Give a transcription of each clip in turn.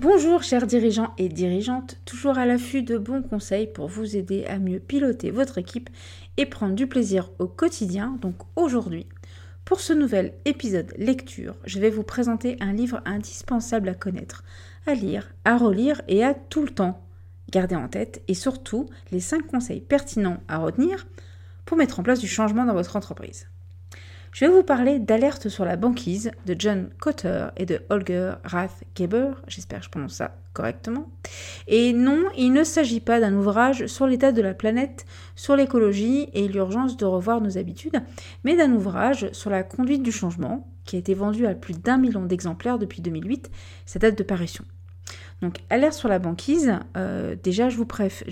Bonjour chers dirigeants et dirigeantes, toujours à l'affût de bons conseils pour vous aider à mieux piloter votre équipe et prendre du plaisir au quotidien. Donc aujourd'hui, pour ce nouvel épisode lecture, je vais vous présenter un livre indispensable à connaître, à lire, à relire et à tout le temps garder en tête et surtout les 5 conseils pertinents à retenir pour mettre en place du changement dans votre entreprise. Je vais vous parler d'Alerte sur la banquise de John Cotter et de Holger Rathgeber, j'espère que je prononce ça correctement. Et non, il ne s'agit pas d'un ouvrage sur l'état de la planète, sur l'écologie et l'urgence de revoir nos habitudes, mais d'un ouvrage sur la conduite du changement qui a été vendu à plus d'un million d'exemplaires depuis 2008, sa date de parution. Donc, alerte sur la banquise, euh, déjà je,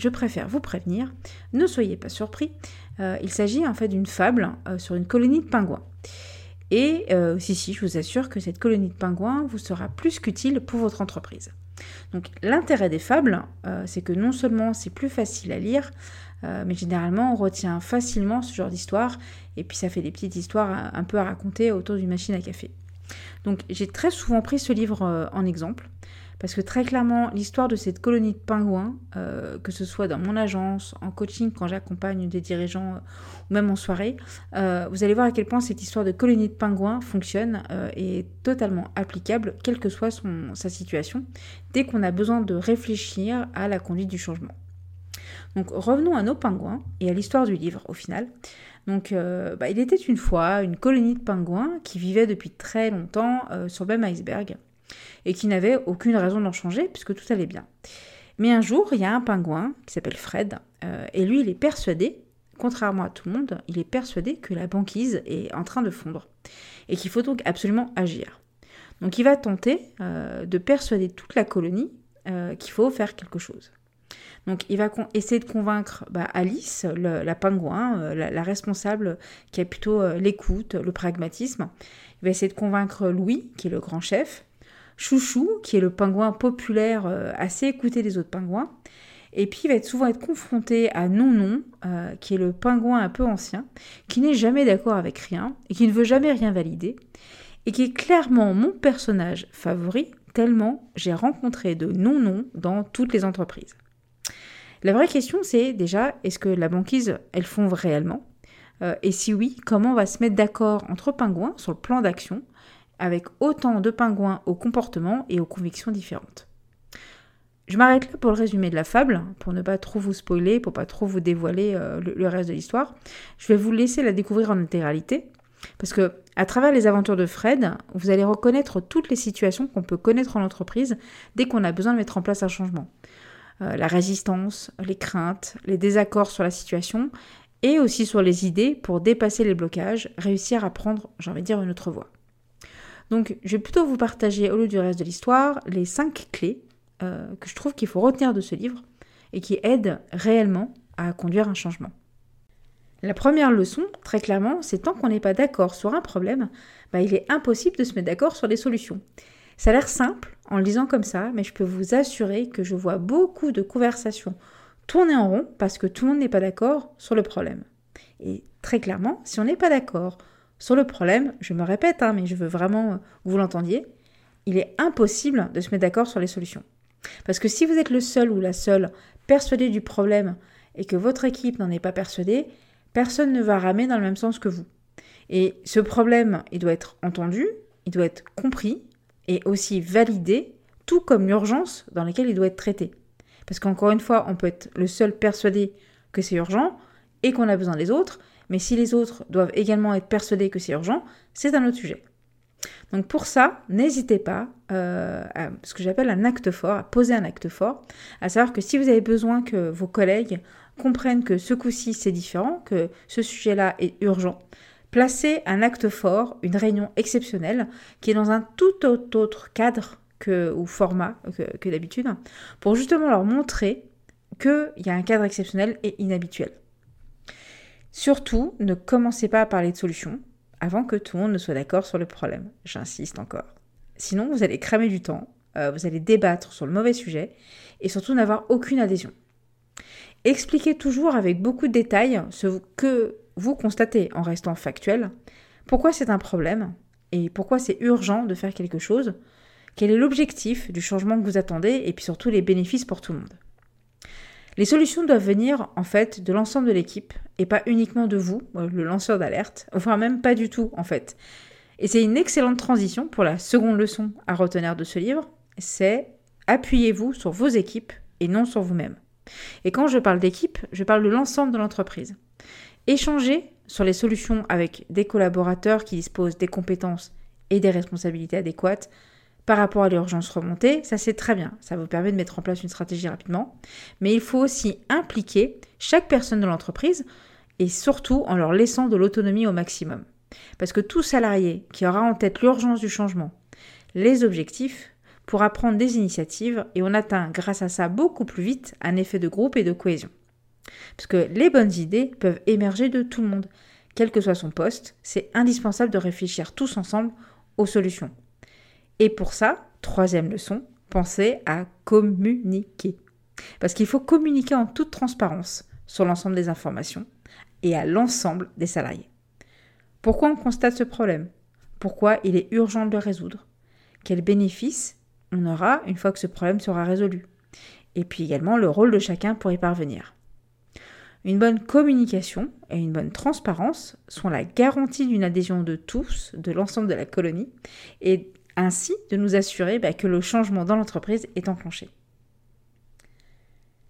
préfère vous prévenir, ne soyez pas surpris, euh, il s'agit en fait d'une fable euh, sur une colonie de pingouins. Et si, si, je vous assure que cette colonie de pingouins vous sera plus qu'utile pour votre entreprise. Donc l'intérêt des fables, c'est que non seulement c'est plus facile à lire, mais généralement on retient facilement ce genre d'histoire, et puis ça fait des petites histoires un peu à raconter autour d'une machine à café. Donc j'ai très souvent pris ce livre en exemple, parce que très clairement, l'histoire de cette colonie de pingouins, euh, que ce soit dans mon agence, en coaching, quand j'accompagne des dirigeants, euh, ou même en soirée, euh, vous allez voir à quel point cette histoire de colonie de pingouins fonctionne et est totalement applicable, quelle que soit sa situation, dès qu'on a besoin de réfléchir à la conduite du changement. Donc revenons à nos pingouins et à l'histoire du livre au final. Donc bah, il était une fois une colonie de pingouins qui vivait depuis très longtemps sur le même iceberg et qui n'avait aucune raison d'en changer puisque tout allait bien. Mais un jour, il y a un pingouin qui s'appelle Fred, euh, et lui, il est persuadé, contrairement à tout le monde, il est persuadé que la banquise est en train de fondre, et qu'il faut donc absolument agir. Donc il va tenter euh, de persuader toute la colonie euh, qu'il faut faire quelque chose. Donc il va essayer de convaincre bah, Alice, la pingouin, la, responsable qui a plutôt l'écoute, le pragmatisme. Il va essayer de convaincre Louis, qui est le grand chef, Chouchou, qui est le pingouin populaire euh, assez écouté des autres pingouins. Et puis il va souvent être confronté à Non-Non, euh, qui est le pingouin un peu ancien, qui n'est jamais d'accord avec rien et qui ne veut jamais rien valider, et qui est clairement mon personnage favori, tellement j'ai rencontré de Non-Non dans toutes les entreprises. La vraie question c'est déjà, est-ce que la banquise, elle fond réellement? Euh, Et si oui, comment on va se mettre d'accord entre pingouins sur le plan d'action? Avec autant de pingouins aux comportements et aux convictions différentes. Je m'arrête là pour le résumé de la fable, pour ne pas trop vous spoiler, pour pas trop vous dévoiler euh, le, reste de l'histoire. Je vais vous laisser la découvrir en intégralité, parce que à travers les aventures de Fred, vous allez reconnaître toutes les situations qu'on peut connaître en entreprise dès qu'on a besoin de mettre en place un changement. Euh, la résistance, les craintes, les désaccords sur la situation, et aussi sur les idées pour dépasser les blocages, réussir à prendre, j'ai envie de dire, une autre voie. Donc je vais plutôt vous partager au lieu du reste de l'histoire les cinq clés euh, que je trouve qu'il faut retenir de ce livre et qui aident réellement à conduire un changement. La première leçon, très clairement, c'est tant qu'on n'est pas d'accord sur un problème, bah, il est impossible de se mettre d'accord sur des solutions. Ça a l'air simple en le disant comme ça, mais je peux vous assurer que je vois beaucoup de conversations tourner en rond parce que tout le monde n'est pas d'accord sur le problème. Et très clairement, si on n'est pas d'accord sur le problème, je me répète, hein, mais je veux vraiment que vous l'entendiez, il est impossible de se mettre d'accord sur les solutions. Parce que si vous êtes le seul ou la seule persuadé du problème et que votre équipe n'en est pas persuadée, personne ne va ramer dans le même sens que vous. Et ce problème, il doit être entendu, il doit être compris et aussi validé, tout comme l'urgence dans laquelle il doit être traité. Parce qu'encore une fois, on peut être le seul persuadé que c'est urgent et qu'on a besoin des autres, mais si les autres doivent également être persuadés que c'est urgent, c'est un autre sujet. Donc pour ça, n'hésitez pas euh, à ce que j'appelle un acte fort, à poser un acte fort, à savoir que si vous avez besoin que vos collègues comprennent que ce coup-ci c'est différent, que ce sujet-là est urgent, placez un acte fort, une réunion exceptionnelle qui est dans un tout autre cadre ou format que d'habitude, pour justement leur montrer qu'il y a un cadre exceptionnel et inhabituel. Surtout, ne commencez pas à parler de solutions avant que tout le monde ne soit d'accord sur le problème. J'insiste encore. Sinon, vous allez cramer du temps, euh, vous allez débattre sur le mauvais sujet et surtout n'avoir aucune adhésion. Expliquez toujours avec beaucoup de détails ce que vous constatez en restant factuel, pourquoi c'est un problème et pourquoi c'est urgent de faire quelque chose, quel est l'objectif du changement que vous attendez et puis surtout les bénéfices pour tout le monde? Les solutions doivent venir en fait de l'ensemble de l'équipe et pas uniquement de vous, euh, le lanceur d'alerte, voire même pas du tout en fait. Et c'est une excellente transition pour la seconde leçon à retenir de ce livre, c'est appuyez-vous sur vos équipes et non sur vous-même. Et quand je parle d'équipe, je parle de l'ensemble de l'entreprise. Échangez sur les solutions avec des collaborateurs qui disposent des compétences et des responsabilités adéquates par rapport à l'urgence remontée, ça c'est très bien, ça vous permet de mettre en place une stratégie rapidement, mais il faut aussi impliquer chaque personne de l'entreprise et surtout en leur laissant de l'autonomie au maximum. Parce que tout salarié qui aura en tête l'urgence du changement, les objectifs, pourra prendre des initiatives et on atteint grâce à ça beaucoup plus vite un effet de groupe et de cohésion. Parce que les bonnes idées peuvent émerger de tout le monde. Quel que soit son poste, c'est indispensable de réfléchir tous ensemble aux solutions. Et pour ça, troisième leçon, pensez à communiquer. Parce qu'il faut communiquer en toute transparence sur l'ensemble des informations et à l'ensemble des salariés. Pourquoi on constate ce problème? Pourquoi il est urgent de le résoudre? Quels bénéfices on aura une fois que ce problème sera résolu? Et puis également le rôle de chacun pour y parvenir. Une bonne communication et une bonne transparence sont la garantie d'une adhésion de tous, de l'ensemble de la colonie, et ainsi de nous assurer bah, que le changement dans l'entreprise est enclenché.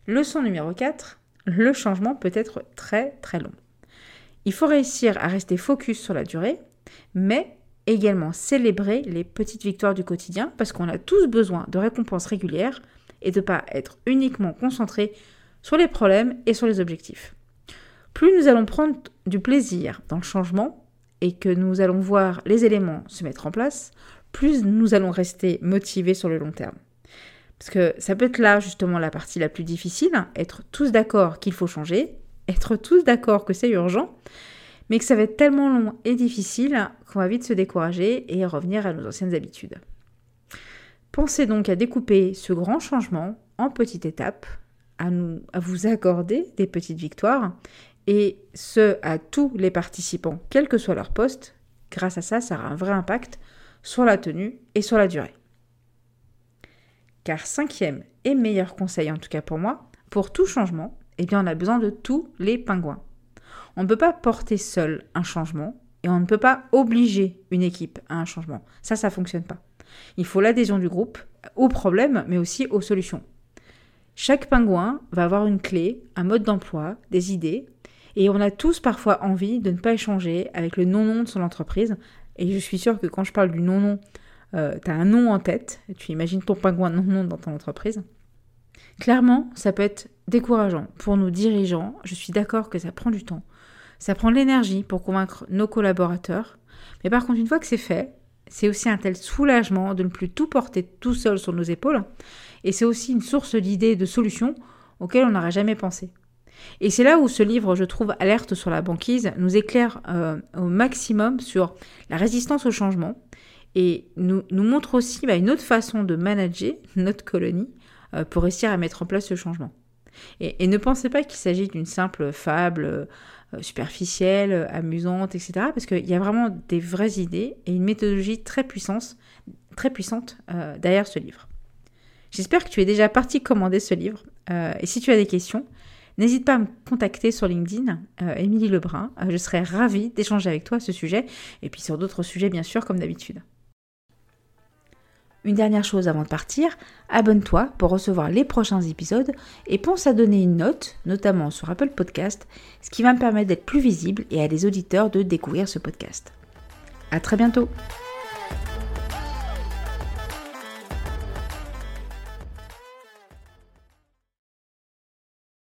Leçon numéro 4, le changement peut être très très long. Il faut réussir à rester focus sur la durée, mais également célébrer les petites victoires du quotidien parce qu'on a tous besoin de récompenses régulières et de ne pas être uniquement concentré sur les problèmes et sur les objectifs. Plus nous allons prendre du plaisir dans le changement et que nous allons voir les éléments se mettre en place, plus nous allons rester motivés sur le long terme. Parce que ça peut être là justement la partie la plus difficile, être tous d'accord qu'il faut changer, être tous d'accord que c'est urgent, mais que ça va être tellement long et difficile qu'on va vite se décourager et revenir à nos anciennes habitudes. Pensez donc à découper ce grand changement en petites étapes, à, vous accorder des petites victoires, et ce, à tous les participants, quel que soit leur poste. Grâce à ça, ça aura un vrai impact sur la tenue et sur la durée. Car cinquième et meilleur conseil, en tout cas pour moi, pour tout changement, eh bien on a besoin de tous les pingouins. On ne peut pas porter seul un changement et on ne peut pas obliger une équipe à un changement. Ça, ça ne fonctionne pas. Il faut l'adhésion du groupe aux problèmes, mais aussi aux solutions. Chaque pingouin va avoir une clé, un mode d'emploi, des idées, et on a tous parfois envie de ne pas échanger avec le non-nom de son entreprise, et je suis sûre que quand je parle du non-nom, euh, tu as un nom en tête, tu imagines ton pingouin non-non dans ton entreprise. Clairement, ça peut être décourageant pour nos dirigeants. Je suis d'accord que ça prend du temps. Ça prend de l'énergie pour convaincre nos collaborateurs. Mais par contre, une fois que c'est fait, c'est aussi un tel soulagement de ne plus tout porter tout seul sur nos épaules. Et c'est aussi une source d'idées et de solutions auxquelles on n'aurait jamais pensé. Et c'est là où ce livre, je trouve, Alerte sur la banquise, nous éclaire euh, au maximum sur la résistance au changement et nous, montre aussi bah, une autre façon de manager notre colonie euh, pour réussir à mettre en place ce changement. Et, ne pensez pas qu'il s'agit d'une simple fable euh, superficielle, amusante, etc. Parce qu'il y a vraiment des vraies idées et une méthodologie très très puissante derrière ce livre. J'espère que tu es déjà parti commander ce livre. et si tu as des questions, N'hésite pas à me contacter sur LinkedIn, euh, Émilie Lebrun. Euh, je serai ravie d'échanger avec toi à ce sujet et puis sur d'autres sujets bien sûr comme d'habitude. Une dernière chose avant de partir, abonne-toi pour recevoir les prochains épisodes et pense à donner une note, notamment sur Apple Podcast, ce qui va me permettre d'être plus visible et à des auditeurs de découvrir ce podcast. À très bientôt!